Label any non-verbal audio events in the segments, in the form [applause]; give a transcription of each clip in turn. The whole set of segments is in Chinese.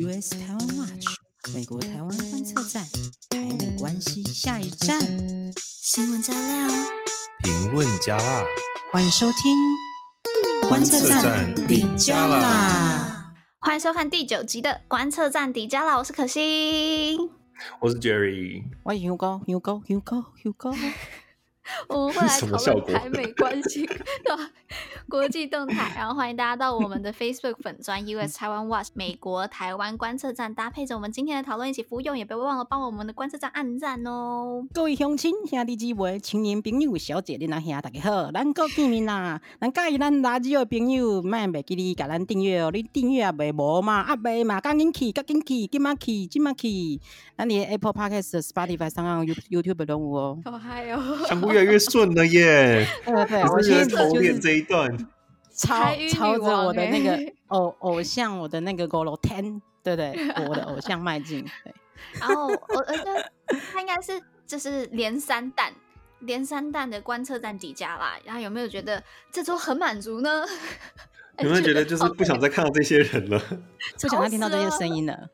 US 台湾 Watch 美国台湾观测站，台美关系下一站，新闻加料，评论加辣，欢迎收听观测站底加啦！欢迎收看第九集的观测站底加啦！我是可心，我是 Jerry，欢迎 Hugo Hugo Hugo Hugo。我们会 [laughs] 来讨论台美关系？[laughs] 国际动态，然后欢迎大家到我们的 Facebook 粉专 US Taiwan Watch 美国台湾观测站，搭配着我们今天的讨论一起服用，也别忘了帮我们的观测站按赞哦。各位乡亲兄弟姊妹、青年朋友、小姐恁阿兄大家好，咱够见面啦！咱介意咱垃圾的朋友，卖袂记你甲咱订阅哦，你订阅也袂无嘛，啊袂嘛，赶紧去，赶紧去，今晚去，今晚去，那你 Apple Podcast、Spotify 上岸 YouTube 都有哦。好嗨哦！[laughs] 顺了耶！对对，我现在偷练这一段，超超着我的那个偶偶像，我的那个 Golo Ten，对对，我的偶像迈进。对，然后我我觉得他应该是就是连三弹，连三弹的观测站底加啦。然后有没有觉得这周很满足呢？[laughs] 有没有觉得就是不想再看到这些人了，[laughs] 不想再听到这些声音了？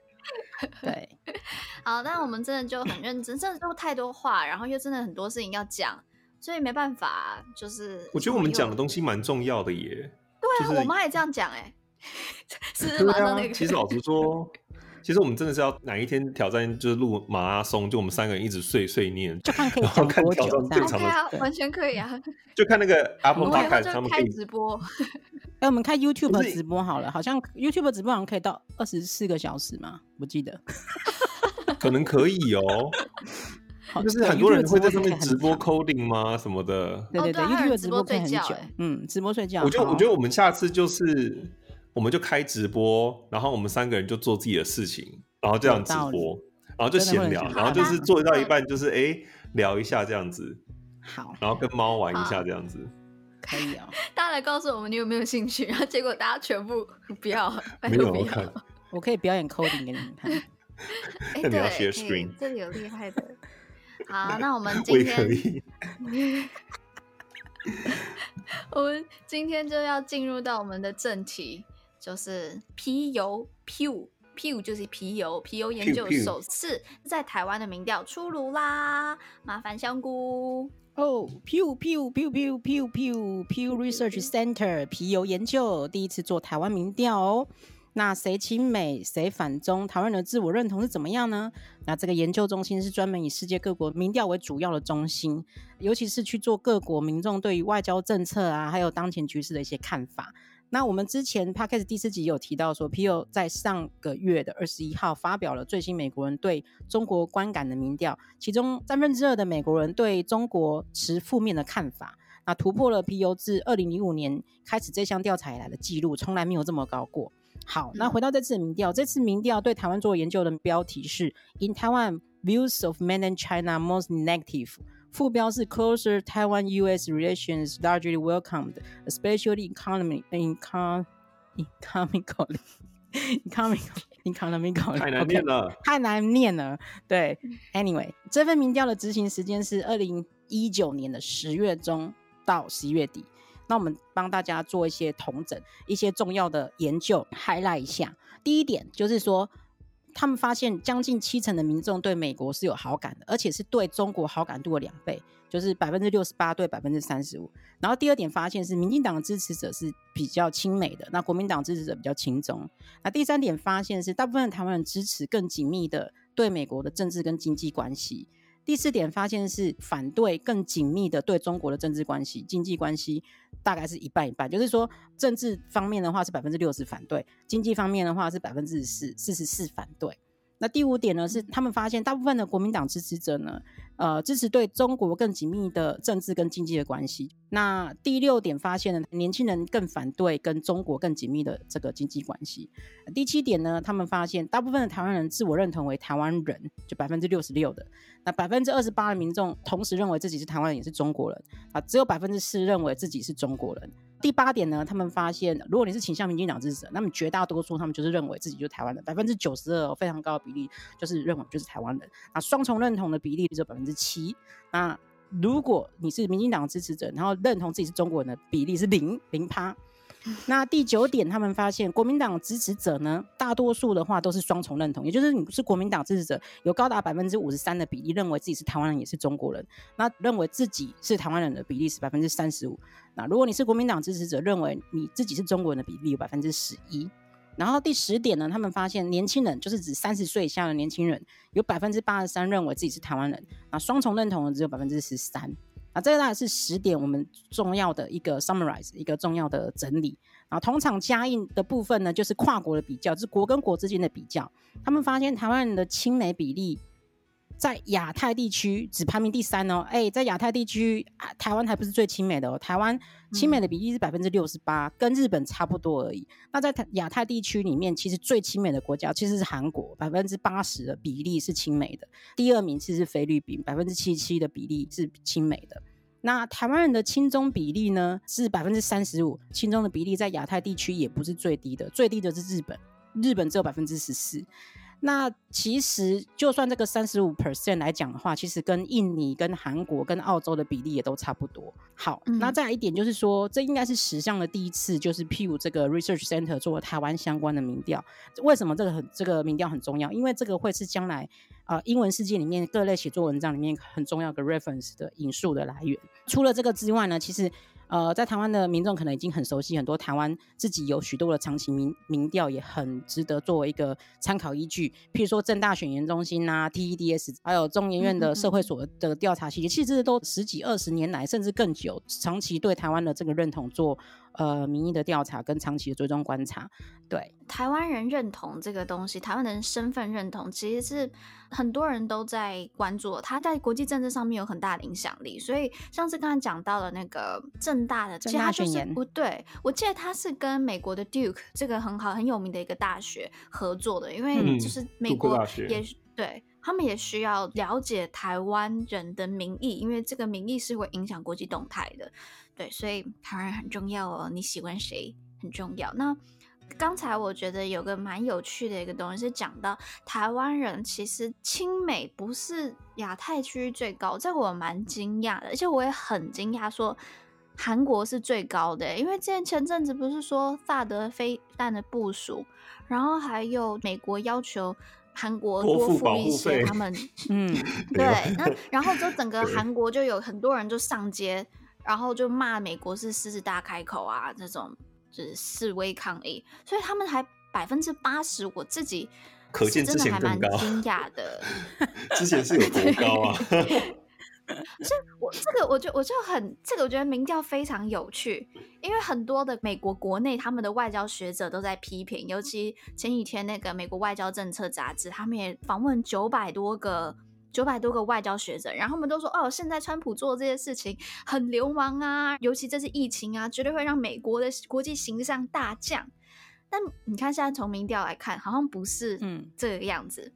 对，[laughs] 好，那我们真的就很认真，真的都太多话，然后又真的很多事情要讲。所以没办法，就是我觉得我们讲的东西蛮重要的耶。对啊，就是、我妈也这样讲哎。[laughs] 是吗？其实老实说，[laughs] 其实我们真的是要哪一天挑战，就是录马拉松，就我们三个人一直碎碎念，就看可以讲多久。OK 啊，完全可以啊。就看那个 [laughs] Apple Podcast 他们开直播。哎，我们开 YouTube 直播好了，好像 YouTube 直播好像可以到二十四个小时嘛，我记得。可能可以哦。就是很多人会在上面直播 coding 吗？什么的？对对对，YouTube 直播可以很久。嗯，直播睡觉。我觉得，我觉得我们下次就是，我们就开直播，然后我们三个人就做自己的事情，然后这样直播，然后就闲聊，然后就是做到一半就是哎聊一下这样子。好。然后跟猫玩一下这样子。[laughs] 可以啊。[laughs] 大家来告诉我们你有没有兴趣，然后结果大家全部不要，没有看。我可以表演 coding 给你们看。哎，[laughs] 对，这里有厉害的。好，那我们 [laughs] 今天，[laughs] 我们今天就要进入到我们的正题，就是皮尤 Pew Pew 就是皮尤皮尤研究首次在台湾的民调出炉啦，麻烦香菇。哦，Pew Pew Pew Pew Pew Pew Pew Research Center 皮尤研究第一次做台湾民调哦。那谁亲美，谁反中？台湾人的自我认同是怎么样呢？那这个研究中心是专门以世界各国民调为主要的中心，尤其是去做各国民众对于外交政策啊，还有当前局势的一些看法。那我们之前 Podcast 第四集有提到说，Pew 在上个月的二十一号发表了最新美国人对中国观感的民调，其中三分之二的美国人对中国持负面的看法，那突破了 Pew 自二零零五年开始这项调查以来的记录，从来没有这么高过。好，那回到这次民调，这次民调对台湾做研究的标题是 “In Taiwan, Views of Mainland China Most Negative”，副标是 “Closer Taiwan-U.S. Relations Largely Welcomed, Especially Economy Econ Economically Economically”。太难念了，太难念了。对，Anyway，这份民调的执行时间是二零一九年的十月中到十一月底。那我们帮大家做一些统整，一些重要的研究，highlight 一下。第一点就是说，他们发现将近七成的民众对美国是有好感的，而且是对中国好感度的两倍，就是百分之六十八对百分之三十五。然后第二点发现是，民进党的支持者是比较亲美的，那国民党支持者比较亲中。那第三点发现是，大部分台湾人支持更紧密的对美国的政治跟经济关系。第四点发现是反对更紧密的对中国的政治关系、经济关系，大概是一半一半。就是说，政治方面的话是百分之六十反对，经济方面的话是百分之四四十四反对。那第五点呢，是他们发现大部分的国民党支持者呢，呃，支持对中国更紧密的政治跟经济的关系。那第六点发现呢，年轻人更反对跟中国更紧密的这个经济关系。第七点呢，他们发现大部分的台湾人自我认同为台湾人，就百分之六十六的。那百分之二十八的民众同时认为自己是台湾人，也是中国人啊，只有百分之四认为自己是中国人。第八点呢，他们发现，如果你是倾向民进党支持者，那么绝大多数他们就是认为自己就是台湾人，百分之九十二，非常高的比例就是认为就是台湾人。那双重认同的比例只有百分之七。那如果你是民进党支持者，然后认同自己是中国人的比例是零零趴。那第九点，他们发现国民党支持者呢，大多数的话都是双重认同，也就是你是国民党支持者，有高达百分之五十三的比例认为自己是台湾人，也是中国人。那认为自己是台湾人的比例是百分之三十五。那如果你是国民党支持者，认为你自己是中国人的比例有百分之十一。然后第十点呢，他们发现年轻人就是指三十岁以下的年轻人，有百分之八十三认为自己是台湾人，那双重认同的只有百分之十三。啊，这个当然是十点我们重要的一个 summarize，一个重要的整理。啊，通常加印的部分呢，就是跨国的比较，就是国跟国之间的比较。他们发现台湾人的亲美比例在亚太地区只排名第三哦。哎，在亚太地区，台湾还不是最亲美的哦。台湾亲美的比例是百分之六十八，跟日本差不多而已。那在亚太地区里面，其实最亲美的国家其实是韩国，百分之八十的比例是亲美的。第二名其实是菲律宾，百分之七七的比例是亲美的。那台湾人的亲中比例呢，是百分之三十五，亲中的比例在亚太地区也不是最低的，最低的是日本，日本只有百分之十四。那其实就算这个三十五 percent 来讲的话，其实跟印尼、跟韩国、跟澳洲的比例也都差不多。好，嗯、那再来一点就是说，这应该是史上的第一次，就是 Pew 这个 Research Center 做了台湾相关的民调。为什么这个很这个民调很重要？因为这个会是将来啊、呃、英文世界里面各类写作文章里面很重要的 reference 的引述的来源。除了这个之外呢，其实。呃，在台湾的民众可能已经很熟悉很多台湾自己有许多的长期民民调，也很值得作为一个参考依据。譬如说正大选研中心啊，TEDS，还有中研院的社会所的调查系列，其实这都十几二十年来，甚至更久，长期对台湾的这个认同做。呃，民意的调查跟长期的追踪观察，对台湾人认同这个东西，台湾人身份认同，其实是很多人都在关注，他在国际政治上面有很大的影响力。所以上次刚才讲到了那个正大的，政大宣言，不对，我记得他是跟美国的 Duke 这个很好很有名的一个大学合作的，因为就是美国也、嗯、对他们也需要了解台湾人的民意，因为这个民意是会影响国际动态的。对，所以台湾人很重要哦。你喜欢谁很重要。那刚才我觉得有个蛮有趣的一个东西是讲到台湾人其实亲美不是亚太区最高，这个我蛮惊讶的，而且我也很惊讶说韩国是最高的，因为之前前阵子不是说萨德飞弹的部署，然后还有美国要求韩国多付一些他们，嗯，[laughs] 对，那然后就整个 [laughs] 韩国就有很多人就上街。然后就骂美国是狮子大开口啊，这种就是示威抗议，所以他们还百分之八十，我自己可见之前真的还蛮惊 [laughs] 讶的。之前是有多 [laughs] 高啊？所以我这个我就我就很这个我觉得民调非常有趣，因为很多的美国国内他们的外交学者都在批评，尤其前几天那个美国外交政策杂志，他们也访问九百多个。九百多个外交学者，然后他们都说：“哦，现在川普做这些事情很流氓啊，尤其这次疫情啊，绝对会让美国的国际形象大降。”但你看，现在从民调来看，好像不是嗯这个样子。嗯、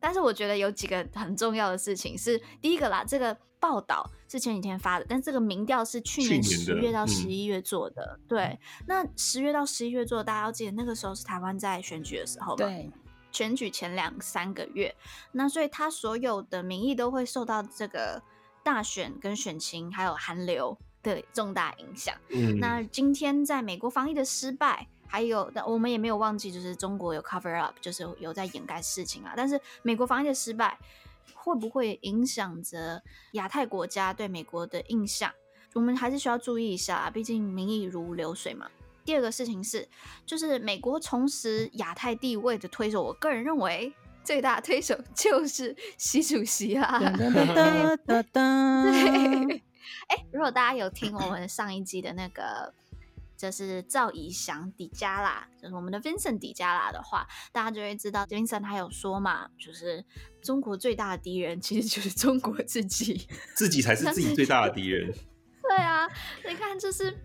但是我觉得有几个很重要的事情是：第一个啦，这个报道是前几天发的，但这个民调是去年十月到十一月做的。的嗯、对，那十月到十一月做的，大家要记得那个时候是台湾在选举的时候。对。选举前两三个月，那所以他所有的民意都会受到这个大选跟选情还有韩流的重大影响。嗯，那今天在美国防疫的失败，还有但我们也没有忘记，就是中国有 cover up，就是有在掩盖事情啊。但是美国防疫的失败会不会影响着亚太国家对美国的印象？我们还是需要注意一下啊，毕竟民意如流水嘛。第二个事情是，就是美国重拾亚太地位的推手，我个人认为最大的推手 [laughs] 就是习主席啊。对，[laughs] 哎，如果大家有听我们上一季的那个，就是赵以翔迪加啦，就是我们的 Vincent 迪加啦的话，大家就会知道 Vincent 他有说嘛，就是中国最大的敌人其实就是中国自己，[laughs] 自己才是自己最大的敌人。对啊，你看，就是。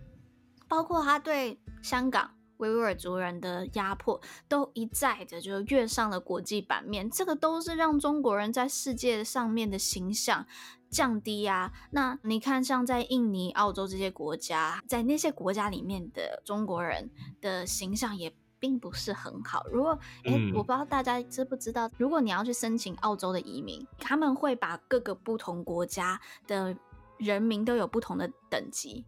包括他对香港维吾尔族人的压迫，都一再的就跃上了国际版面，这个都是让中国人在世界上面的形象降低啊。那你看，像在印尼、澳洲这些国家，在那些国家里面的中国人的形象也并不是很好。如果诶、欸，我不知道大家知不知道，如果你要去申请澳洲的移民，他们会把各个不同国家的人民都有不同的等级。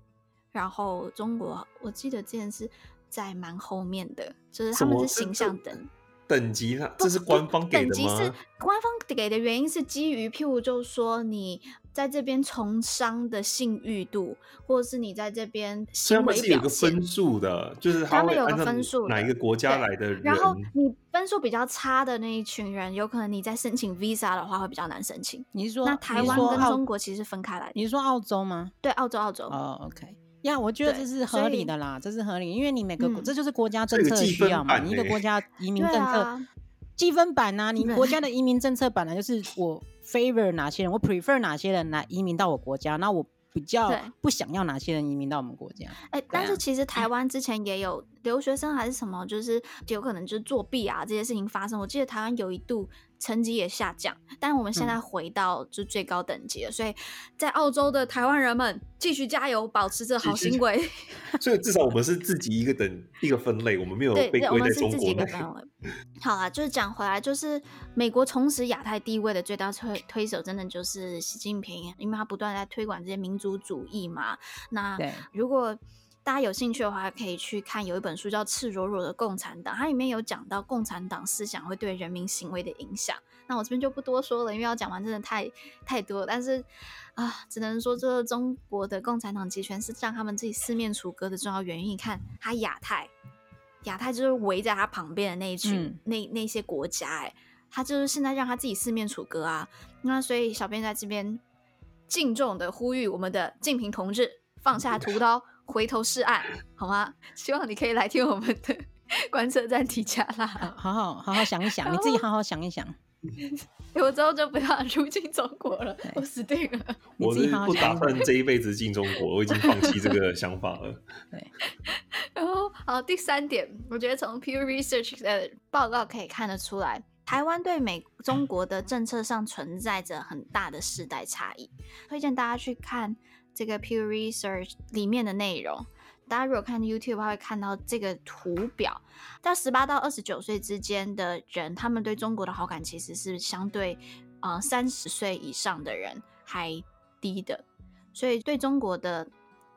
然后中国，我记得之前是在蛮后面的，就是他们是形象等等级，这是官方给的吗？等级是官方给的原因是基于，譬如就是说你。在这边从商的信誉度，或者是你在这边行为表现，他们是有个分数的，就是他们有个分数，哪一个国家来的人，然后你分数比较差的那一群人，有可能你在申请 visa 的话会比较难申请。你是说，那台湾跟中国其实是分开来的？你是说澳洲吗？对，澳洲，澳洲。哦、oh,，OK，呀、yeah,，我觉得这是合理的啦，这是合理，因为你每个国、嗯、这就是国家政策的需要嘛，你一个国 [laughs] 家移民政策积分板呐、啊，你国家的移民政策本来就是我。favor 哪些人，我 prefer 哪些人来移民到我国家，那我比较不想要哪些人移民到我们国家。哎、欸，但是其实台湾之前也有留学生还是什么，就是有可能就是作弊啊这些事情发生。我记得台湾有一度。成绩也下降，但我们现在回到就最高等级了，嗯、所以在澳洲的台湾人们继续加油，保持着好行为。[laughs] 所以至少我们是自己一个等一个分类，我们没有被归在中国内。[laughs] 好啊，就是讲回来，就是美国重拾亚太地位的最大推推手，真的就是习近平，因为他不断在推广这些民族主义嘛。那如果大家有兴趣的话，可以去看有一本书叫《赤裸裸的共产党》，它里面有讲到共产党思想会对人民行为的影响。那我这边就不多说了，因为要讲完真的太太多了。但是啊，只能说这中国的共产党集权是让他们自己四面楚歌的重要原因。你看，他亚太，亚太就是围在他旁边的那一群、嗯、那那些国家，哎，他就是现在让他自己四面楚歌啊。那所以，小编在这边敬重的呼吁我们的习近平同志放下屠刀。回头是岸，好吗？希望你可以来听我们的 [laughs] 观测站提加啦，好好好好想一想，你自己好好想一想。我之后就不要 [laughs] 入境中国了，我死定了。[laughs] 我是不打算这一辈子进中国，我已经放弃这个想法了。对。然后，好，第三点，我觉得从 Pew Research 的报告可以看得出来，台湾对美中国的政策上存在着很大的世代差异。推荐大家去看。这个 Pew Research 里面的内容，大家如果看 YouTube，会看到这个图表。在十八到二十九岁之间的人，他们对中国的好感其实是相对呃三十岁以上的人还低的，所以对中国的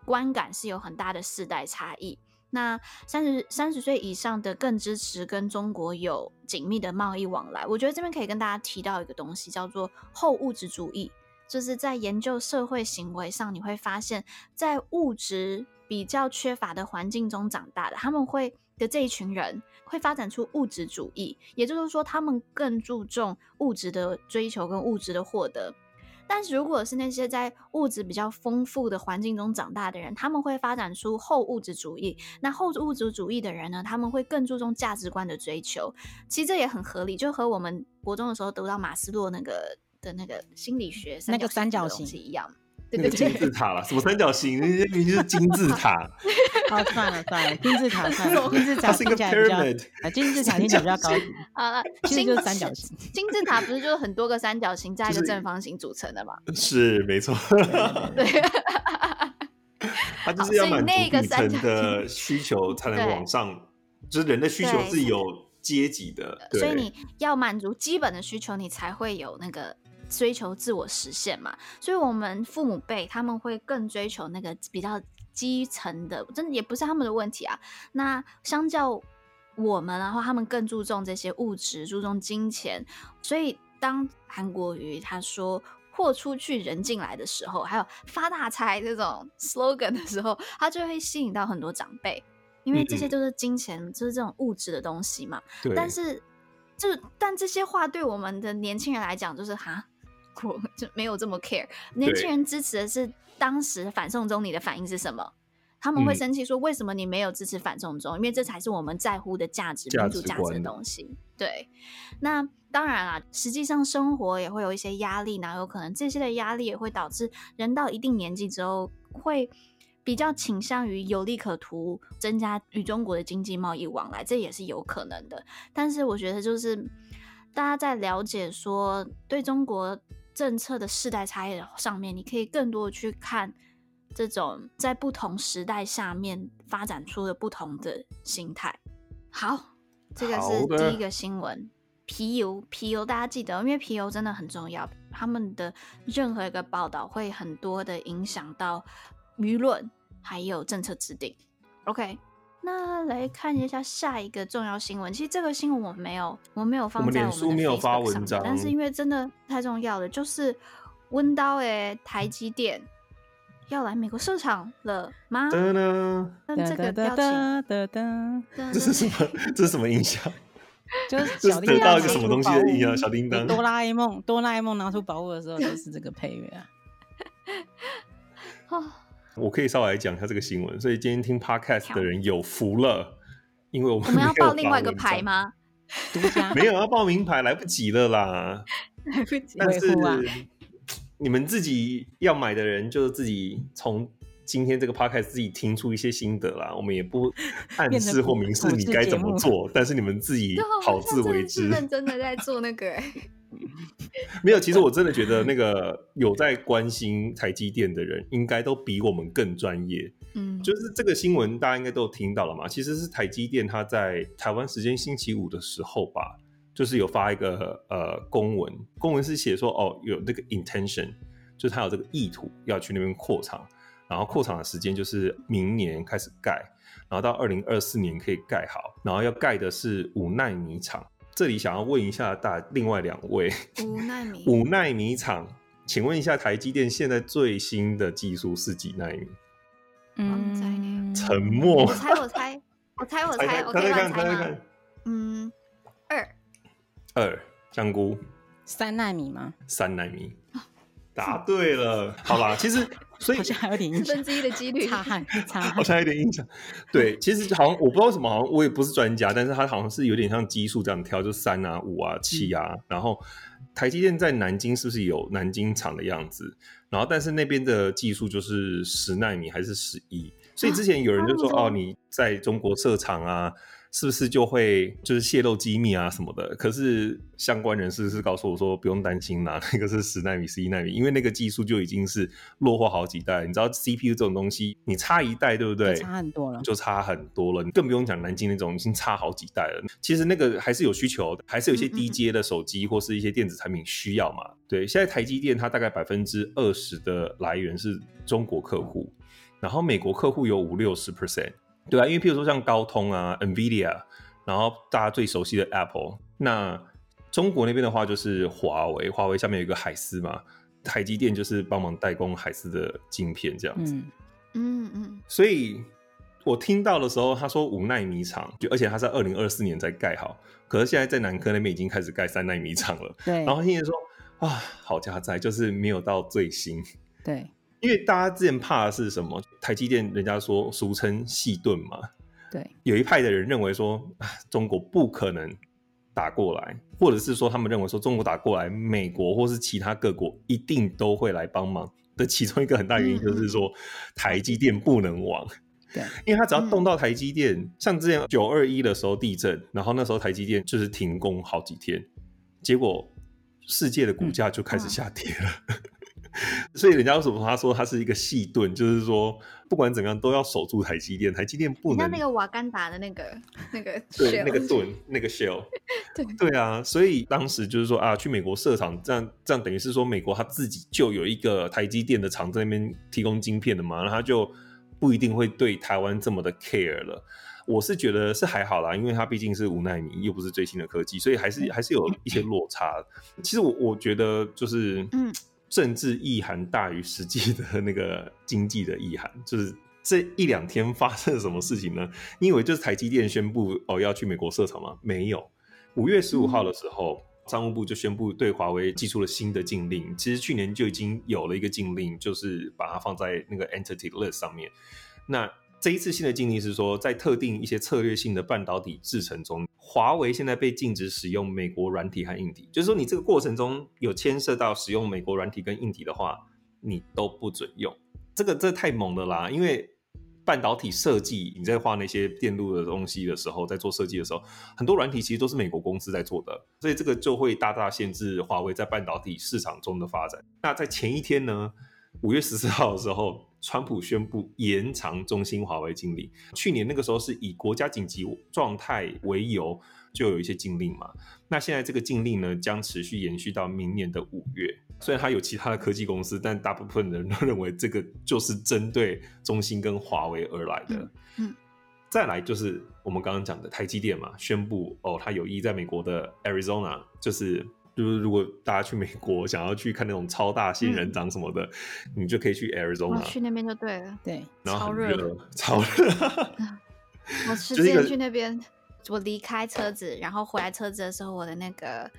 观感是有很大的世代差异。那三十三十岁以上的更支持跟中国有紧密的贸易往来。我觉得这边可以跟大家提到一个东西，叫做后物质主义。就是在研究社会行为上，你会发现，在物质比较缺乏的环境中长大的，他们会的这一群人会发展出物质主义，也就是说，他们更注重物质的追求跟物质的获得。但是，如果是那些在物质比较丰富的环境中长大的人，他们会发展出后物质主义。那后物质主义的人呢，他们会更注重价值观的追求。其实这也很合理，就和我们国中的时候读到马斯洛那个。的那个心理学那个三角形是一样，[laughs] 对对对，金字塔了，什么三角形？那些明明是金字塔。[laughs] 好，算了算了，金字塔算了，金字塔听起来比较啊，金字塔听起来比较高级。好了，其实就是三角形。金字塔不是就是很多个三角形加一个正方形组成的吗？是没错。[laughs] 对，它就是要满足底层的需求才能往上，就是人的需求是有阶级的，所以你要满足基本的需求，你才会有那个。追求自我实现嘛，所以我们父母辈他们会更追求那个比较基层的，真的也不是他们的问题啊。那相较我们，然后他们更注重这些物质，注重金钱。所以当韩国瑜他说“货出去，人进来”的时候，还有发大财这种 slogan 的时候，他就会吸引到很多长辈，因为这些都是金钱，嗯、就是这种物质的东西嘛。但是，就但这些话对我们的年轻人来讲，就是哈。就没有这么 care。年轻人支持的是当时反送中，你的反应是什么？他们会生气说：“为什么你没有支持反送中？”因为这才是我们在乎的价值、民主价值的东西。对，那当然啦，实际上生活也会有一些压力，哪有可能这些的压力也会导致人到一定年纪之后，会比较倾向于有利可图，增加与中国的经济贸易往来，这也是有可能的。但是我觉得，就是大家在了解说对中国。政策的世代差异上面，你可以更多的去看这种在不同时代下面发展出的不同的心态。好，这个是第一个新闻。皮尤，皮尤，大家记得，因为皮尤真的很重要，他们的任何一个报道会很多的影响到舆论还有政策制定。OK，那来看一下下一个重要新闻。其实这个新闻我没有，我没有放在我们脸书没有发文章，但是因为真的太重要了，就是温刀诶，台积电要来美国设厂了吗？噔噔，那这个表情，这是什么？[laughs] 这是什么印象？就是小叮当得到一个什么东西的音效？小叮当，哆啦 A 梦，哆啦 A 梦拿出宝物的时候就是这个配乐啊。哦。[laughs] 我可以稍微来讲一下这个新闻，所以今天听 podcast 的人有福了，因为我们我们要报另外一个牌吗？没有要报名牌，来不及了啦，来不及。但是你们自己要买的人，就是自己从今天这个 podcast 自己听出一些心得啦。我们也不暗示或明示你该怎么做，但是你们自己好自为之。认真的在做那个、欸。[laughs] 没有，其实我真的觉得那个有在关心台积电的人，应该都比我们更专业。嗯，就是这个新闻大家应该都有听到了嘛。其实是台积电他在台湾时间星期五的时候吧，就是有发一个呃公文，公文是写说哦有那个 intention，就是他有这个意图要去那边扩厂，然后扩厂的时间就是明年开始盖，然后到二零二四年可以盖好，然后要盖的是五奈米厂。这里想要问一下大另外两位，五奈米 [laughs] 五奈米厂，请问一下台积电现在最新的技术是几奈米？嗯，沉默。我猜我猜我猜我猜，我可以乱猜吗？嗯，二二香菇三奈米吗？三奈米，答对了。好吧，其实。所以好像还有点印象，四分之一的几率，[laughs] 擦汗，擦汗，好像有点印象。对，其实好像我不知道为什么，好像我也不是专家，但是它好像是有点像基数这样挑，就三啊、五啊、七啊。嗯、然后台积电在南京是不是有南京厂的样子？然后但是那边的技术就是十纳米还是十一？所以之前有人就说，啊、哦，你在中国设厂啊。是不是就会就是泄露机密啊什么的？可是相关人士是告诉我说不用担心啦，[laughs] 那个是十纳米、十一纳米，因为那个技术就已经是落后好几代。你知道 CPU 这种东西，你差一代对不对？差很多了，就差很多了。你更不用讲南京那种已经差好几代了。其实那个还是有需求，还是有一些低阶的手机或是一些电子产品需要嘛。嗯嗯对，现在台积电它大概百分之二十的来源是中国客户，然后美国客户有五六十 percent。对啊，因为譬如说像高通啊、NVIDIA，然后大家最熟悉的 Apple，那中国那边的话就是华为，华为下面有一个海思嘛，台积电就是帮忙代工海思的晶片这样子。嗯嗯。嗯，所以我听到的时候，他说五纳米厂，就而且他在二零二四年才盖好，可是现在在南科那边已经开始盖三纳米厂了。对。然后现在说啊，好家在就是没有到最新。对。因为大家之前怕的是什么？台积电人家说俗称细盾嘛，对，有一派的人认为说啊，中国不可能打过来，或者是说他们认为说中国打过来，美国或是其他各国一定都会来帮忙的。其中一个很大原因就是说，嗯、台积电不能亡，对，因为他只要动到台积电，嗯、像之前九二一的时候地震，然后那时候台积电就是停工好几天，结果世界的股价就开始下跌了。嗯 [laughs] 所以人家为什么他说他是一个细盾，就是说不管怎么样都要守住台积电，台积电不能。像那个瓦干达的那个那个 [laughs] 对那个盾那个 shell，[laughs] 对对啊，所以当时就是说啊，去美国设厂，这样这样等于是说美国他自己就有一个台积电的厂在那边提供晶片的嘛，然后他就不一定会对台湾这么的 care 了。我是觉得是还好啦，因为它毕竟是五奈米，又不是最新的科技，所以还是还是有一些落差。其实我我觉得就是嗯。甚至意涵大于实际的那个经济的意涵，就是这一两天发生了什么事情呢？你以为就是台积电宣布哦要去美国设厂吗？没有，五月十五号的时候，商务部就宣布对华为寄出了新的禁令。其实去年就已经有了一个禁令，就是把它放在那个 Entity List 上面。那这一次新的禁令是说，在特定一些策略性的半导体制程中，华为现在被禁止使用美国软体和硬体。就是说，你这个过程中有牵涉到使用美国软体跟硬体的话，你都不准用。这个这太猛了啦！因为半导体设计，你在画那些电路的东西的时候，在做设计的时候，很多软体其实都是美国公司在做的，所以这个就会大大限制华为在半导体市场中的发展。那在前一天呢，五月十四号的时候。川普宣布延长中兴华为禁令。去年那个时候是以国家紧急状态为由，就有一些禁令嘛。那现在这个禁令呢，将持续延续到明年的五月。虽然它有其他的科技公司，但大部分人都认为这个就是针对中兴跟华为而来的。嗯，再来就是我们刚刚讲的台积电嘛，宣布哦，它有意在美国的 Arizona，就是就是如果大家去美国想要去看那种超大仙人掌什么的，嗯、你就可以去 Arizona，去那边就对了，对，然后超热，超热。[laughs] 我之前去那边，我离开车子，然后回来车子的时候，我的那个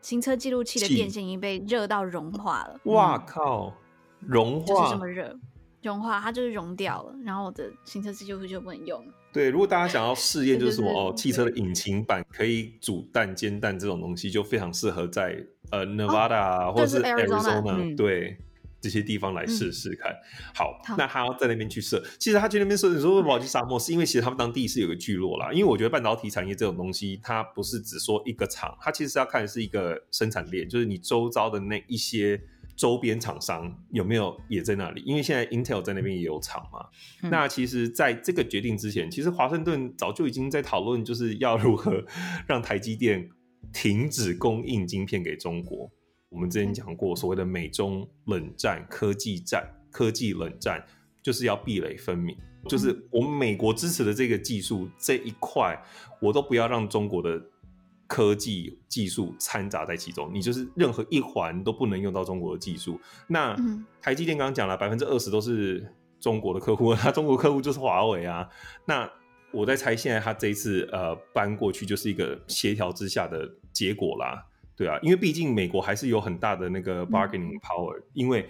行车记录器的电线已经被热到融化了。哇靠！融化就是这么热，融化它就是融掉了，然后我的行车记录器就不能用了。对，如果大家想要试验，就是什么哦，汽车的引擎板可以煮蛋煎蛋这种东西，就非常适合在呃 Nevada、哦、或者是 Arizona、嗯、对。这些地方来试试看。嗯、好，好，那他要在那边去设。其实他去那边设，你说为什么要去沙漠？是因为其实他们当地是有个聚落啦。因为我觉得半导体产业这种东西，它不是只说一个厂，它其实是要看的是一个生产链，就是你周遭的那一些周边厂商有没有也在那里。因为现在 Intel 在那边也有厂嘛、嗯。那其实在这个决定之前，其实华盛顿早就已经在讨论，就是要如何让台积电停止供应晶片给中国。我们之前讲过，所谓的美中冷战、科技战、科技冷战，就是要壁垒分明。就是我们美国支持的这个技术这一块，我都不要让中国的科技技术掺杂在其中。你就是任何一环都不能用到中国的技术。那台积电刚刚讲了，百分之二十都是中国的客户，那 [laughs] 中国客户就是华为啊。那我在猜，现在他这一次呃搬过去，就是一个协调之下的结果啦。对啊，因为毕竟美国还是有很大的那个 bargaining power，、嗯、因为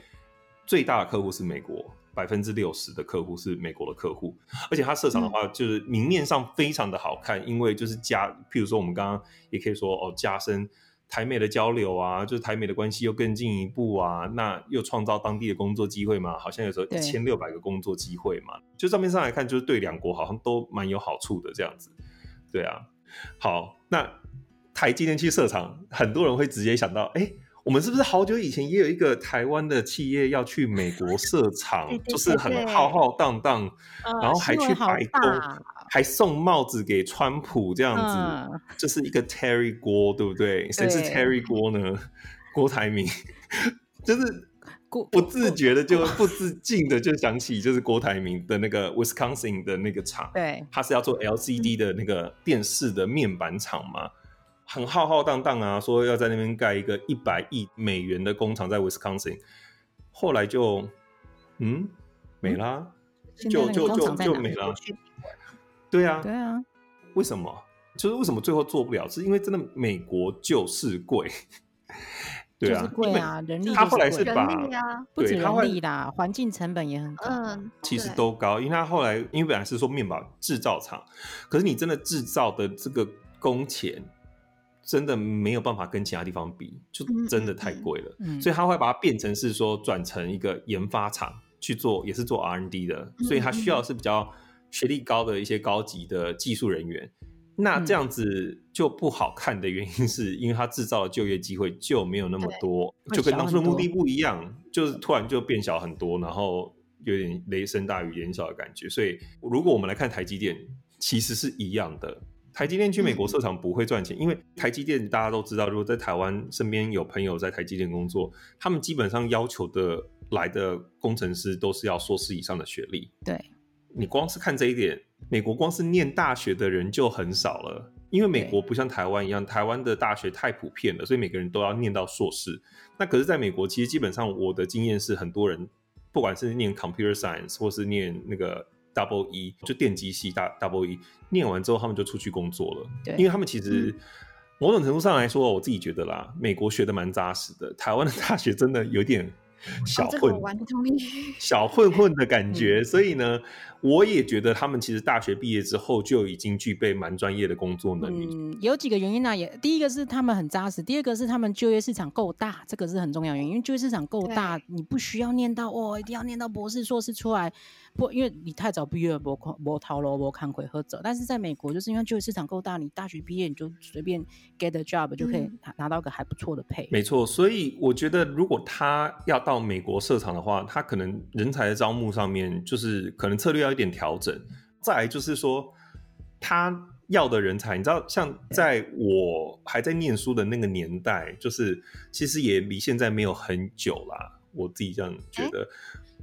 最大的客户是美国，百分之六十的客户是美国的客户，而且它设厂的话，就是明面上非常的好看，嗯、因为就是加，譬如说我们刚刚也可以说哦，加深台美的交流啊，就是台美的关系又更进一步啊，那又创造当地的工作机会嘛，好像有时候一千六百个工作机会嘛，就账面上来看，就是对两国好像都蛮有好处的这样子，对啊，好，那。台积电去设厂，很多人会直接想到，哎，我们是不是好久以前也有一个台湾的企业要去美国设厂，[laughs] 就是很浩浩荡荡，然后还去白宫，还送帽子给川普这样子，这、就是一个 Terry 郭，对不对？谁是 Terry 郭呢？[laughs] 郭台铭，[laughs] 就是不自觉的就不自禁的就想起，就是郭台铭的那个 Wisconsin 的那个厂，对，他是要做 LCD 的那个电视的面板厂嘛。很浩浩荡荡啊，说要在那边盖一个一百亿美元的工厂在 Wisconsin，后来就嗯没啦，嗯、就就就就没啦。[laughs] 对啊，对啊，为什么？就是为什么最后做不了？是因为真的美国就是贵，对啊，贵、啊，人力他后来是把人力啊，不止人力啦，环境成本也很高，嗯，其实都高。因为他后来因为本来是说面板制造厂，可是你真的制造的这个工钱。真的没有办法跟其他地方比，就真的太贵了。嗯嗯嗯、所以他会把它变成是说转成一个研发厂去做，也是做 R&D 的。所以他需要是比较学历高的一些高级的技术人员。那这样子就不好看的原因是因为他制造的就业机会就没有那么多，就跟当初的目的不一样，就是突然就变小很多，然后有点雷声大雨点小的感觉。所以如果我们来看台积电，其实是一样的。台积电去美国设厂不会赚钱，嗯，因为台积电大家都知道，如果在台湾身边有朋友在台积电工作，他们基本上要求的来的工程师都是要硕士以上的学历。对，你光是看这一点，美国光是念大学的人就很少了，因为美国不像台湾一样，台湾的大学太普遍了，所以每个人都要念到硕士。那可是在美国，其实基本上我的经验是，很多人不管是念 computer science 或是念那个。Double E 就电机系大 Double E 念完之后，他们就出去工作了。对，因为他们其实、嗯、某种程度上来说，我自己觉得啦，美国学的蛮扎实的，台湾的大学真的有点小混，小混混的感觉。嗯、所以呢，我也觉得他们其实大学毕业之后就已经具备蛮专业的工作能力。嗯，有几个原因呢、啊？也第一个是他们很扎实，第二个是他们就业市场够大，这个是很重要的原因。因为就业市场够大，你不需要念到哦，一定要念到博士、硕士出来。不，因为你太早毕业，没看没头路，没看鬼喝走。但是在美国，就是因为就业市场够大，你大学毕业你就随便 get a job 就可以拿拿到个还不错的 pay。没错，所以我觉得如果他要到美国设厂的话，他可能人才的招募上面就是可能策略要一点调整。再来就是说，他要的人才，你知道，像在我还在念书的那个年代，就是其实也离现在没有很久啦。我自己这样觉得。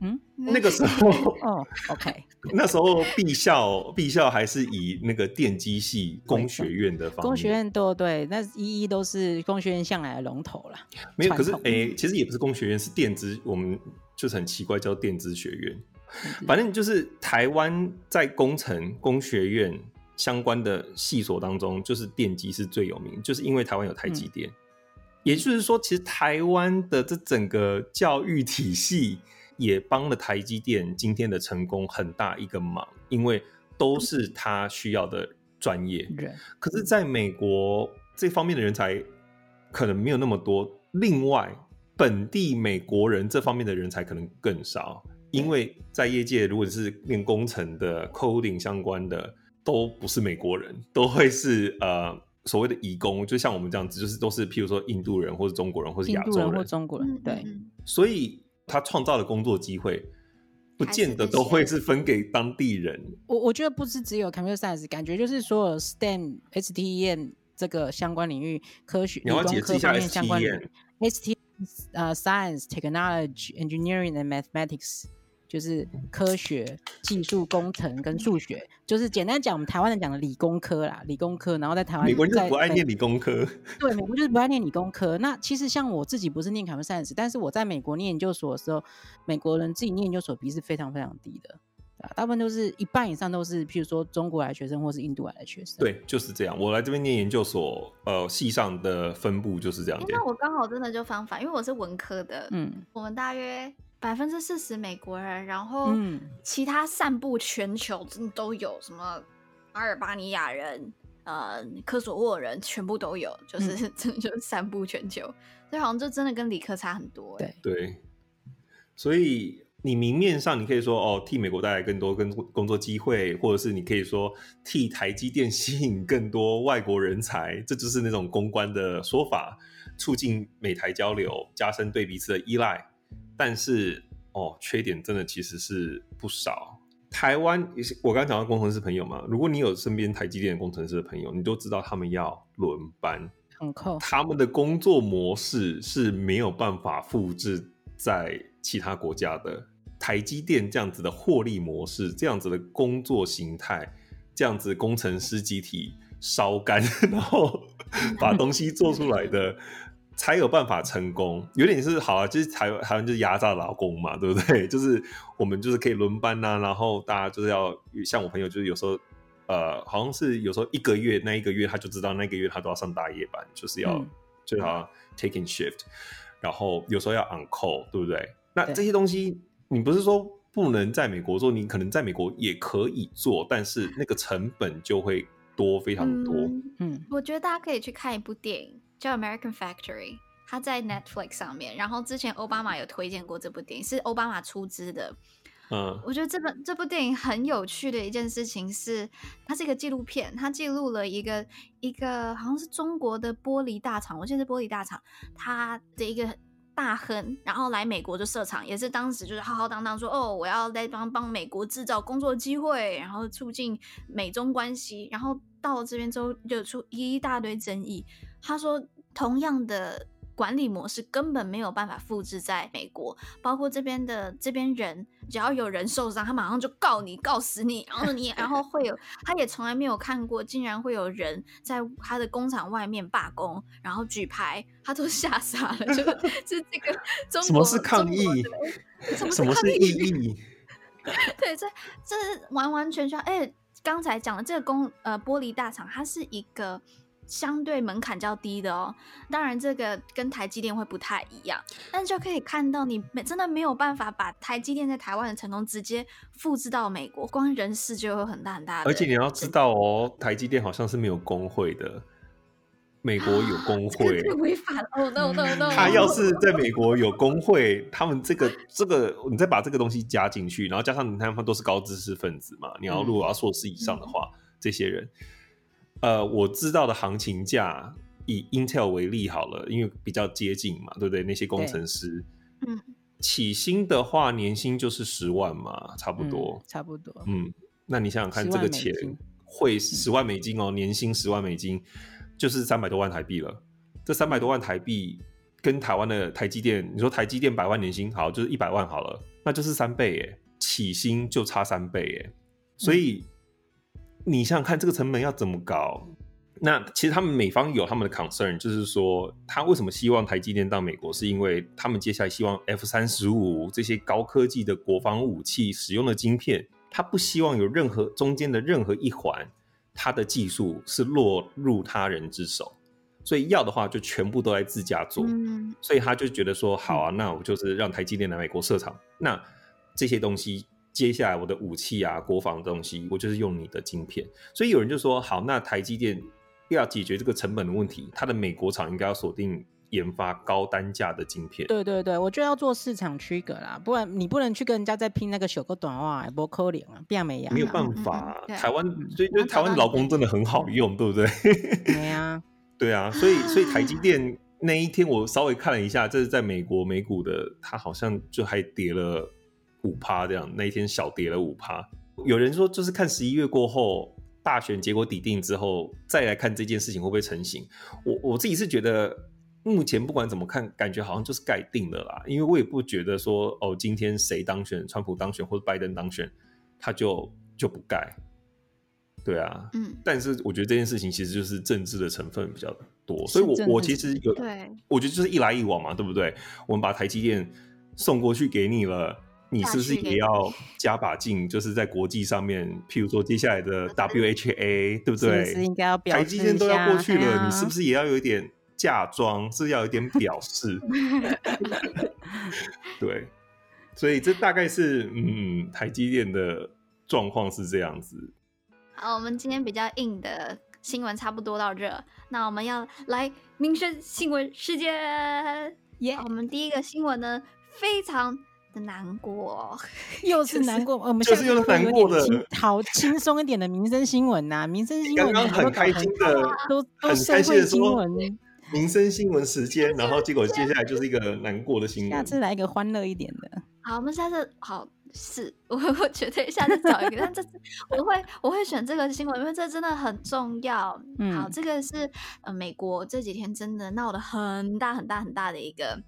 嗯，那个时候 [laughs] 哦，OK，那时候毕校毕校还是以那个电机系工学院的方面，工学院都对，那一一都是工学院向来的龙头了。没有，可是哎，其实也不是工学院，是电资，我们就是很奇怪叫电资学院。反正就是台湾在工程工学院相关的系所当中，就是电机是最有名，就是因为台湾有台积电。嗯、也就是说，其实台湾的这整个教育体系。也帮了台积电今天的成功很大一个忙，因为都是他需要的专业。可是在美国这方面的人才可能没有那么多。另外，本地美国人这方面的人才可能更少，因为在业界如果是练工程的、coding 相关的，都不是美国人，都会是呃所谓的移工，就像我们这样子，就是都是譬如说印度人或者中国人或是亚洲人，或中国人，对，所以。他创造的工作机会，不见得都会是分给当地人。我我觉得不是只有 computer science，感觉就是所有 STEM、STEM 这个相关领域科学、你要解释一下 STEM，STEM 呃 Science、Technology、Engineering and Mathematics。就是科学、技术、工程跟数学，就是简单讲，我们台湾人讲的理工科啦，理工科。然后在台湾，美国人就是不爱念理工科。对，美国就是不爱念理工科。那其实像我自己不是念 Computer Science，但是我在美国念研究所的时候，美国人自己念研究所比是非常非常低的，大部分都是一半以上都是，譬如说中国来的学生或是印度来的学生。对，就是这样。我来这边念研究所，呃，系上的分布就是这样。那我刚好真的就相反，因为我是文科的，嗯，我们大约。百分之四十美国人，然后其他散布全球，真的都有什么阿尔巴尼亚人、呃，科索沃人，全部都有，就是、嗯、[laughs] 真的就是散布全球，所以好像就真的跟理科差很多。对。对，所以你明面上你可以说哦，替美国带来更多跟工作机会，或者是你可以说替台积电吸引更多外国人才，这就是那种公关的说法，促进美台交流，加深对彼此的依赖。但是哦，缺点真的其实是不少。台湾，我刚刚讲到工程师朋友嘛，如果你有身边台积电工程师的朋友，你都知道他们要轮班，很扣。他们的工作模式是没有办法复制在其他国家的。台积电这样子的获利模式，这样子的工作形态，这样子工程师集体烧干，[laughs] 然后 [laughs] 把东西做出来的。才有办法成功，有点是好啊，就是台湾台湾就是压榨劳工嘛，[laughs] 对不对？[laughs] 就是我们就是可以轮班呐、啊，然后大家就是要像我朋友，就是有时候呃，好像是有时候一个月那一个月他就知道那个月他都要上大夜班，就是要、嗯、就是要 taking shift，然后有时候要 on call，对不对？那这些东西你不是说不能在美国做，你可能在美国也可以做，但是那个成本就会多非常多。嗯，嗯我觉得大家可以去看一部电影。叫《American Factory》，它在 Netflix 上面。然后之前奥巴马有推荐过这部电影，是奥巴马出资的。嗯，我觉得这本这部电影很有趣的一件事情是，它是一个纪录片，它记录了一个一个好像是中国的玻璃大厂，我记得是玻璃大厂，它的一个大亨，然后来美国就设厂，也是当时就是浩浩荡荡说，哦，我要来帮帮美国制造工作机会，然后促进美中关系，然后到了这边之后就出一大堆争议。他说，同样的管理模式根本没有办法复制在美国，包括这边的这边人，只要有人受伤，他马上就告你，告死你，然后你，然后会有，他也从来没有看过，竟然会有人在他的工厂外面罢工，然后举牌，他都 [laughs] 吓傻了，就 [laughs] 是这个 [laughs] 中国什么是抗议？什么是抗议？对，这这是完完全全，哎，刚才讲的这个工呃玻璃大厂，它是一个。相对门槛较低的哦，当然这个跟台积电会不太一样，但就可以看到你真的没有办法把台积电在台湾的成功直接复制到美国，光人事就有很大很大的。而且你要知道哦，台积电好像是没有工会的，美国有工会，违法了哦，no no no！他要是 [laughs] 在美国有工会，他们这个这个，你再把这个东西加进去，然后加上他们都是高知识分子嘛，你要如果要硕士以上的话，嗯、这些人。呃，我知道的行情价，以 Intel 为例好了，因为比较接近嘛，对不对？那些工程师，嗯，起薪的话，年薪就是十万嘛，差不多，嗯、差不多。嗯，那你想想看，这个钱会十万美金哦，嗯、年薪十万美金，就是三百多万台币了。这三百多万台币，跟台湾的台积电，你说台积电百万年薪好，就是一百万好了，那就是三倍耶，起薪就差三倍耶，所以、嗯、你想想看，这个成本要怎么搞？那其实他们美方有他们的 concern，就是说他为什么希望台积电到美国，是因为他们接下来希望 F 三十五这些高科技的国防武器使用的晶片，他不希望有任何中间的任何一环，他的技术是落入他人之手。所以要的话就全部都在自家做，嗯、所以他就觉得说好啊，那我就是让台积电来美国设厂，那这些东西接下来我的武器啊、国防的东西，我就是用你的晶片。所以有人就说好，那台积电要解决这个成本的问题，它的美国厂应该要锁定研发高单价的晶片。对对对，我就要做市场区隔啦，不然你不能去跟人家再拼那个小个短袜，不扣脸啊，变没呀，没有办法。[laughs] 台湾所以就台湾劳工真的很好用，对不对？对啊。对啊，所以所以台积电那一天我稍微看了一下，这是在美国美股的，它好像就还跌了五趴这样，那一天小跌了五趴。有人说就是看十一月过后大选结果底定之后再来看这件事情会不会成型。我我自己是觉得目前不管怎么看，感觉好像就是盖定了啦，因为我也不觉得说哦今天谁当选，川普当选或者拜登当选，他就就不盖。对啊，嗯，但是我觉得这件事情其实就是政治的成分比较多，所以我我其实有，对，我觉得就是一来一往嘛，对不对？我们把台积电送过去给你了，你是不是也要加把劲？就是在国际上面，譬如说接下来的 [laughs] WHA，对不对？是是应该要表示台积电都要过去了，你是不是也要有一点嫁妆？是要有一点表示？[laughs] 对，所以这大概是嗯，台积电的状况是这样子。好，我们今天比较硬的新闻差不多到这，那我们要来民生新闻时间。耶、yeah.！我们第一个新闻呢，非常的难过，[laughs] 又是难过。就是、我们就是又是难过的，好轻松一点的民生新闻呐、啊，民生新闻刚刚很开心的，都都社会新闻，民生新闻时间，然后结果接下来就是一个难过的新闻。下次来一个欢乐一点的。好，我们下次好。是，[laughs] 我我绝对下次找一个，但这次我会我会选这个新闻，因为这真的很重要。嗯，好，这个是呃美国这几天真的闹得很大很大很大的一个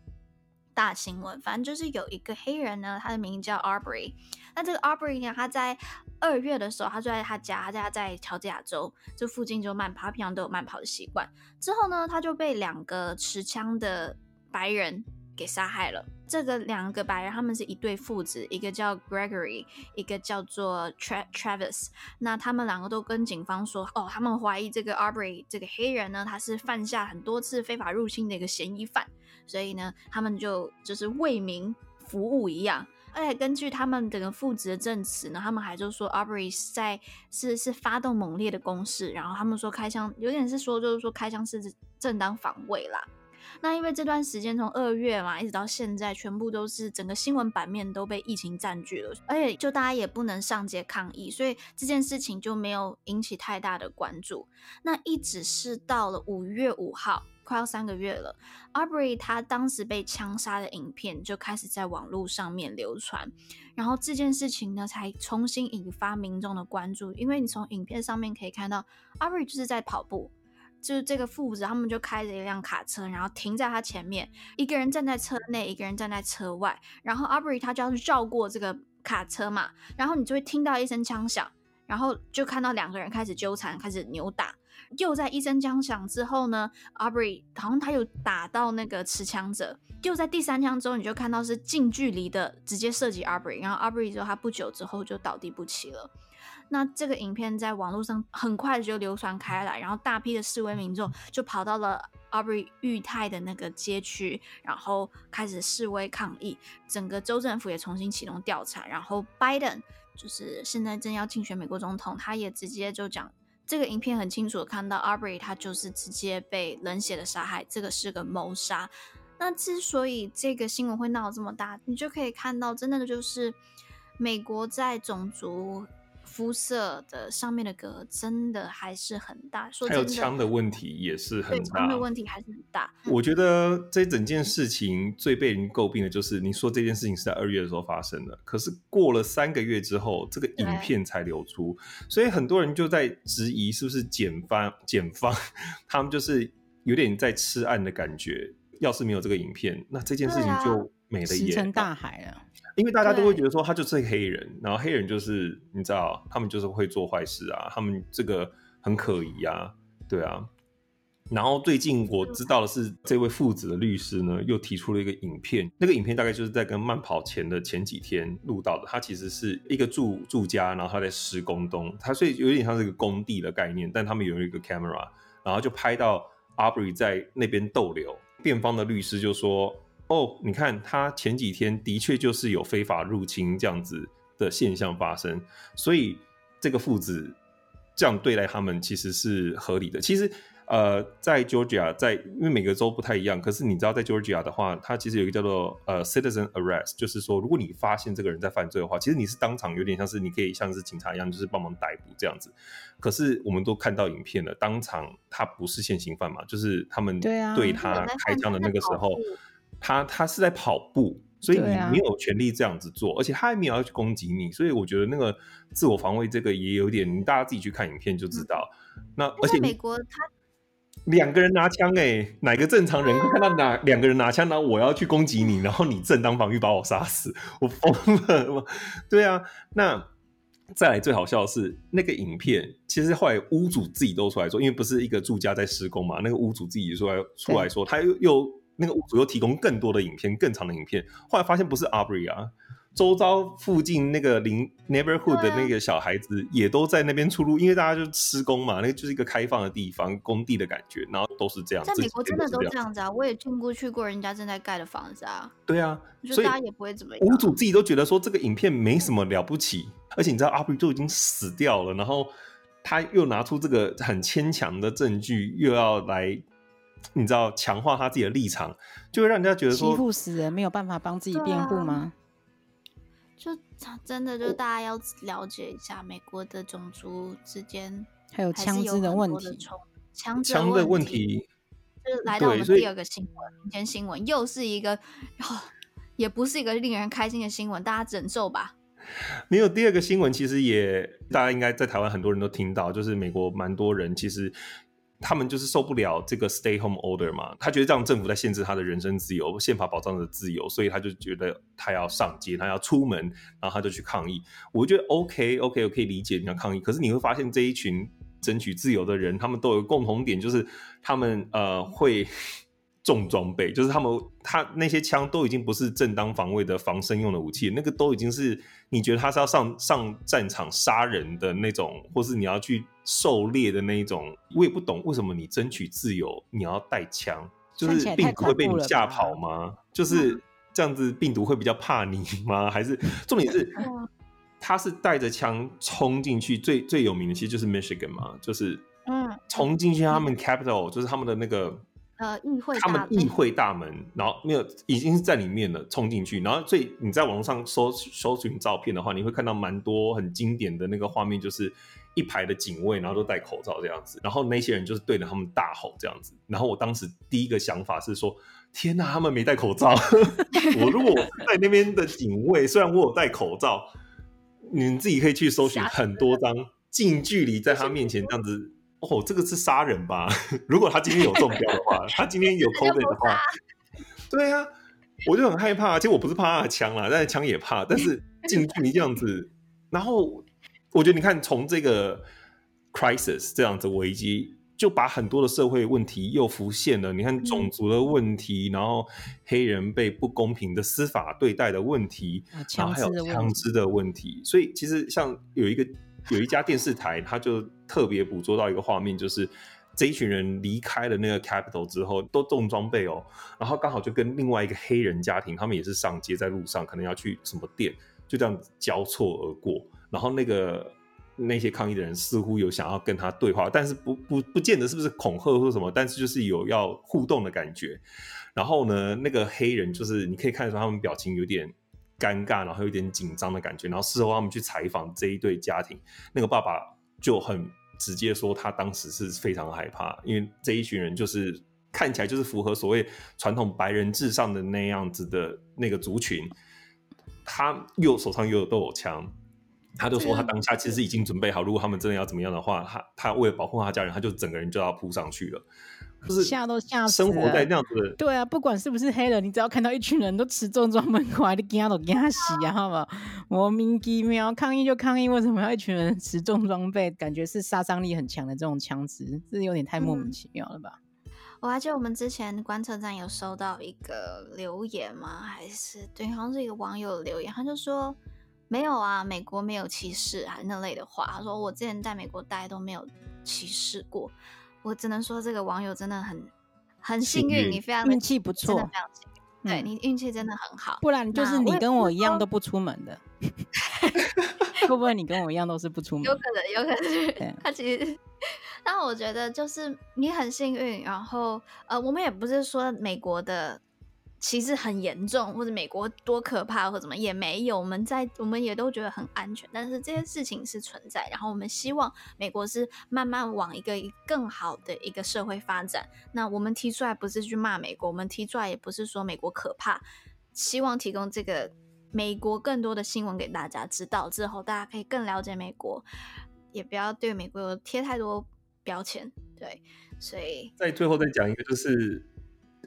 大新闻。反正就是有一个黑人呢，他的名字叫 Aubrey。那这个 Aubrey 呢，他在二月的时候，他就在他家，他家在乔治亚州这附近就慢跑，平常都有慢跑的习惯。之后呢，他就被两个持枪的白人给杀害了。这个两个白人，他们是一对父子，一个叫 Gregory，一个叫做 Tra Travis。那他们两个都跟警方说，哦，他们怀疑这个 Aubrey 这个黑人呢，他是犯下很多次非法入侵的一个嫌疑犯，所以呢，他们就就是为民服务一样。而且根据他们整个父子的证词呢，他们还就说 Arbery 在是是发动猛烈的攻势，然后他们说开枪有点是说就是说开枪是正当防卫啦。那因为这段时间从二月嘛一直到现在，全部都是整个新闻版面都被疫情占据了，而且就大家也不能上街抗议，所以这件事情就没有引起太大的关注。那一直是到了五月五号，快要三个月了，Arbery 他当时被枪杀的影片就开始在网络上面流传，然后这件事情呢才重新引发民众的关注，因为你从影片上面可以看到 Arbery 就是在跑步。就是这个父子，他们就开着一辆卡车，然后停在他前面，一个人站在车内，一个人站在车外，然后 Arbery 他就要去绕过这个卡车嘛，然后你就会听到一声枪响，然后就看到两个人开始纠缠，开始扭打，又在一声枪响之后呢，Arbery 好像他又打到那个持枪者，就在第三枪之后，你就看到是近距离的直接射击 Arbery，然后 Arbery 之后他不久之后就倒地不起了。那这个影片在网络上很快就流传开来，然后大批的示威民众就跑到了 Arbery 裕泰的那个街区，然后开始示威抗议。整个州政府也重新启动调查，然后 Biden 就是现在正要竞选美国总统，他也直接就讲这个影片很清楚的看到 Arbery 他就是直接被冷血的杀害，这个是个谋杀。那之所以这个新闻会闹这么大，你就可以看到，真的就是美国在种族。肤色的上面的隔真的还是很大，说真的，还有枪的问题也是很大，枪的问题还是很大。我觉得这整件事情最被人诟病的就是，你说这件事情是在二月的时候发生的，可是过了三个月之后，这个影片才流出，所以很多人就在质疑是不是检方检方他们就是有点在吃案的感觉。要是没有这个影片，那这件事情就没了，石沉大海了。因为大家都会觉得说他就是黑人，然后黑人就是你知道，他们就是会做坏事啊，他们这个很可疑啊，对啊。然后最近我知道的是，这位父子的律师呢又提出了一个影片，那个影片大概就是在跟慢跑前的前几天录到的。他其实是一个住住家，然后他在施工中，他所以有点像是一个工地的概念，但他们有一个 camera，然后就拍到 Arbery 在那边逗留。辩方的律师就说。哦，你看他前几天的确就是有非法入侵这样子的现象发生，所以这个父子这样对待他们其实是合理的。其实，呃，在 Georgia，在因为每个州不太一样，可是你知道在 Georgia 的话，它其实有一个叫做呃 citizen arrest，就是说如果你发现这个人在犯罪的话，其实你是当场有点像是你可以像是警察一样，就是帮忙逮捕这样子。可是我们都看到影片了，当场他不是现行犯嘛，就是他们对他开枪的那个时候。他他是在跑步，所以你没有权利这样子做，啊、而且他还没有要去攻击你，所以我觉得那个自我防卫这个也有点，你大家自己去看影片就知道。嗯、那而且美国他两个人拿枪，哎，哪个正常人会看到哪两个人拿枪，然后我要去攻击你，然后你正当防御把我杀死，我疯了。对啊，那再来最好笑的是那个影片，其实后来屋主自己都出来说，因为不是一个住家在施工嘛，那个屋主自己出来出来说，他又又。那个屋主又提供更多的影片，更长的影片。后来发现不是 Arbery 啊，周遭附近那个邻 neighborhood 的那个小孩子也都在那边出入，因为大家就施工嘛，那个就是一个开放的地方，工地的感觉，然后都是这样。在美国真的都这样子啊，我也进过去过人家正在盖的房子啊。对啊，所以大家也不会怎么样。屋主自己都觉得说这个影片没什么了不起，而且你知道 Arbery 都已经死掉了，然后他又拿出这个很牵强的证据，又要来。你知道强化他自己的立场，就会让人家觉得说欺负死人没有办法帮自己辩护吗？啊？就真的就大家要了解一下美国的种族之间还有枪支的问题，枪支的问题。就是来到我们第二个新闻，今天新闻又是一个，哦，也不是一个令人开心的新闻，大家忍受吧。没有第二个新闻，其实也大家应该在台湾很多人都听到，就是美国蛮多人其实。他们就是受不了这个 stay home order 嘛，他觉得这样政府在限制他的人身自由，宪法保障的自由，所以他就觉得他要上街，他要出门，然后他就去抗议。我觉得 OK OK，我可以理解你要抗议，可是你会发现这一群争取自由的人，他们都有共同点，就是他们呃会。重装备就是他们，他那些枪都已经不是正当防卫的防身用的武器，那个都已经是你觉得他是要上上战场杀人的那种，或是你要去狩猎的那一种。我也不懂为什么你争取自由你要带枪，就是病毒会被你吓跑吗？就是这样子，病毒会比较怕你吗？[laughs] 还是重点是他是带着枪冲进去，最最有名的其实就是 Michigan 嘛，就是嗯，冲进去他们 capital，就是他们的那个。呃，议会他们议会大门，然后没有已经是在里面了，冲进去，然后所以你在网络上搜搜寻照片的话，你会看到蛮多很经典的那个画面，就是一排的警卫，然后都戴口罩这样子，然后那些人就是对着他们大吼这样子，然后我当时第一个想法是说，天哪，他们没戴口罩，[laughs] 我如果在那边的警卫，虽然我有戴口罩，你们自己可以去搜寻很多张近距离在他面前这样子。哦，这个是杀人吧？[laughs] 如果他今天有中标的话，他今天有 [laughs] COVID 的话，对啊，我就很害怕。其实我不是怕他的枪啦，但是枪也怕。但是近距离这样子，然后我觉得你看，从这个 crisis 这样子危机，就把很多的社会问题又浮现了。你看种族的问题，嗯、然后黑人被不公平的司法对待的问题，啊、然后还有枪支的问题。所以其实像有一个。有一家电视台，他就特别捕捉到一个画面，就是这一群人离开了那个 Capital 之后，都重装备哦，然后刚好就跟另外一个黑人家庭，他们也是上街，在路上可能要去什么店，就这样交错而过。然后那个那些抗议的人似乎有想要跟他对话，但是不不不见得是不是恐吓或什么，但是就是有要互动的感觉。然后呢，那个黑人就是你可以看得出他们表情有点。尴尬，然后有点紧张的感觉。然后事后他们去采访这一对家庭，那个爸爸就很直接说，他当时是非常害怕，因为这一群人就是看起来就是符合所谓传统白人至上的那样子的那个族群。他又手上又有都有枪，他就说他当下其实已经准备好，如果他们真的要怎么样的话，他他为了保护他家人，他就整个人就要扑上去了。就是吓都吓死。生活在那样子的，对啊，不管是不是黑人，你只要看到一群人都持重装门过来，你惊都惊死啊，好不好？莫名其妙抗议就抗议，为什么要一群人持重装备？感觉是杀伤力很强的这种枪支，这有点太莫名其妙了吧？嗯、我还记得我们之前观测站有收到一个留言吗？还是对，好像是一个网友留言，他就说没有啊，美国没有歧视啊那类的话。他说我之前在美国待都没有歧视过。我只能说，这个网友真的很很幸运，你非常运气不错，真的非常幸运。嗯、对你运气真的很好，不然就是你跟我一样都不出门的。[laughs] 会不会你跟我一样都是不出门？有可能，有可能。他其实，但我觉得就是你很幸运。然后，呃，我们也不是说美国的。其实很严重，或者美国多可怕，或怎么也没有。我们在我们也都觉得很安全，但是这些事情是存在。然后我们希望美国是慢慢往一个更好的一个社会发展。那我们提出来不是去骂美国，我们提出来也不是说美国可怕，希望提供这个美国更多的新闻给大家知道，之后大家可以更了解美国，也不要对美国有贴太多标签。对，所以在最后再讲一个就是。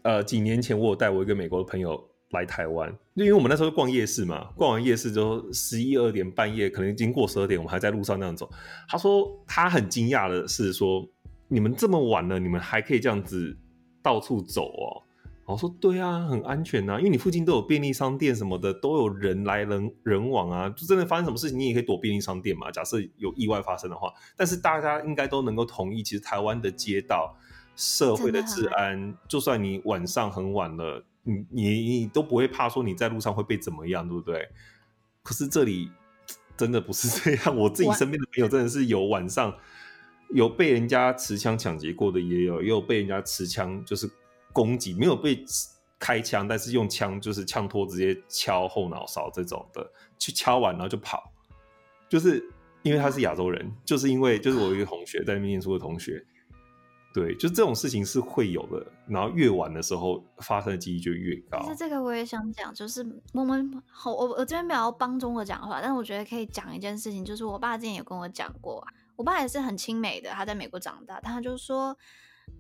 呃，几年前我有带我一个美国的朋友来台湾，因为我们那时候逛夜市嘛，逛完夜市之后十一二点半夜，可能已经过十二点，我们还在路上那样走。他说他很惊讶的是说，你们这么晚了，你们还可以这样子到处走哦。我说对啊，很安全啊，因为你附近都有便利商店什么的，都有人来人人往啊，就真的发生什么事情，你也可以躲便利商店嘛。假设有意外发生的话，但是大家应该都能够同意，其实台湾的街道。社会的治安，就算你晚上很晚了，你你你都不会怕说你在路上会被怎么样，对不对？可是这里真的不是这样，我自己身边的朋友真的是有晚上有被人家持枪抢劫过的，也有也有被人家持枪就是攻击，没有被开枪，但是用枪就是枪托直接敲后脑勺这种的，去敲完然后就跑，就是因为他是亚洲人，就是因为就是我一个同学在那边念书的同学。对，就这种事情是会有的，然后越晚的时候发生的几率就越高。其实这个我也想讲，就是我们好，我我这边没有帮中国讲话，但是我觉得可以讲一件事情，就是我爸之前也跟我讲过啊，我爸也是很亲美的，他在美国长大，他就说，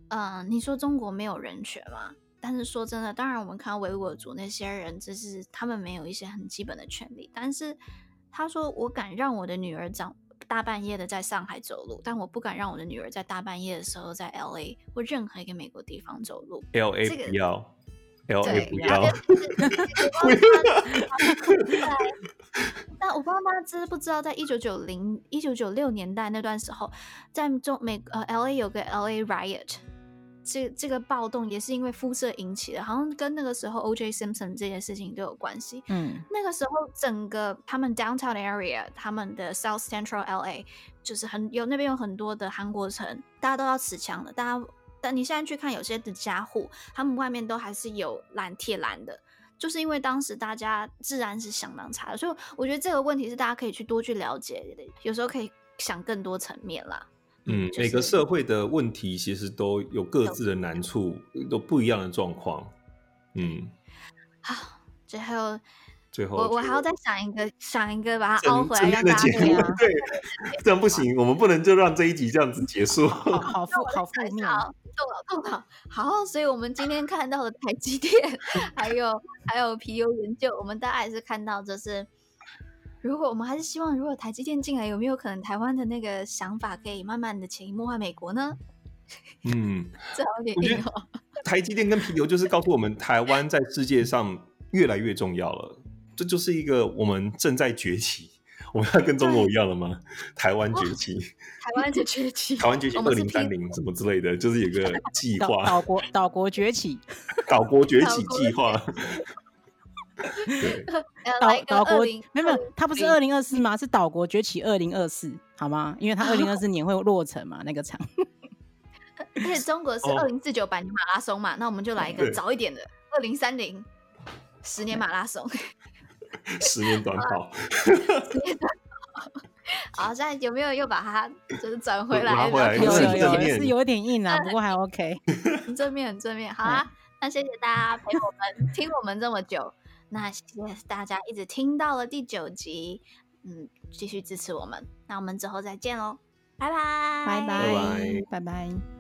嗯、你说中国没有人权吗？但是说真的，当然我们看到维吾尔族那些人，就是他们没有一些很基本的权利，但是他说，我敢让我的女儿长。大半夜的在上海走路，但我不敢让我的女儿在大半夜的时候在 L A 或任何一个美国地方走路。L A 不要，L A 不要。但 [laughs] 我不知道大家知不知道，在一九九零、一九九六年代那段时候，在中美呃 L A 有个 L A Riot。这这个暴动也是因为肤色引起的，好像跟那个时候 O.J. Simpson 这件事情都有关系。嗯，那个时候整个他们 downtown area，他们的 South Central L.A. 就是很有那边有很多的韩国城，大家都要持枪的。大家，但你现在去看有些的家户，他们外面都还是有蓝铁栏的，就是因为当时大家治安是相当差的。所以我觉得这个问题是大家可以去多去了解的，有时候可以想更多层面啦。嗯，每个社会的问题其实都有各自的难处，都不一样的状况。嗯，好，最后，最后，我我还要再想一个，想一个把它凹回来，让大家对，这样不行，我们不能就让这一集这样子结束。好 [laughs] 负，好负面，好。好，所以我们今天看到的台积电，还有还有皮尤研究，我们大概也是看到就是。如果我们还是希望，如果台积电进来，有没有可能台湾的那个想法可以慢慢的潜移默化美国呢？嗯，这有点硬哦。[laughs] 台积电跟皮尤就是告诉我们，台湾在世界上越来越重要了。这就是一个我们正在崛起。我们要跟中国一样了吗？[laughs] 台湾崛起，台湾就崛起，台湾崛起二零三零什么之类的，就是有个计划。岛国岛国崛起，岛国崛起计划。[laughs] [laughs] 岛岛国没有没有，它不是二零二四吗？是岛国崛起二零二四，好吗？因为它 [laughs] 二零二四年会落成嘛，那个厂。而且中国是二零四九百年马拉松嘛，那我们就来一个早一点的二零三零十年马拉松，十年短跑。好，现在有没有又把它就是转回来？有有有，是有点硬啊，不过还 OK。很正面，很正面。好啊，那谢谢大家陪我们听我们这么久。那谢谢大家一直听到了第九集，嗯，继续支持我们，那我们之后再见喽，拜拜，拜拜，拜拜。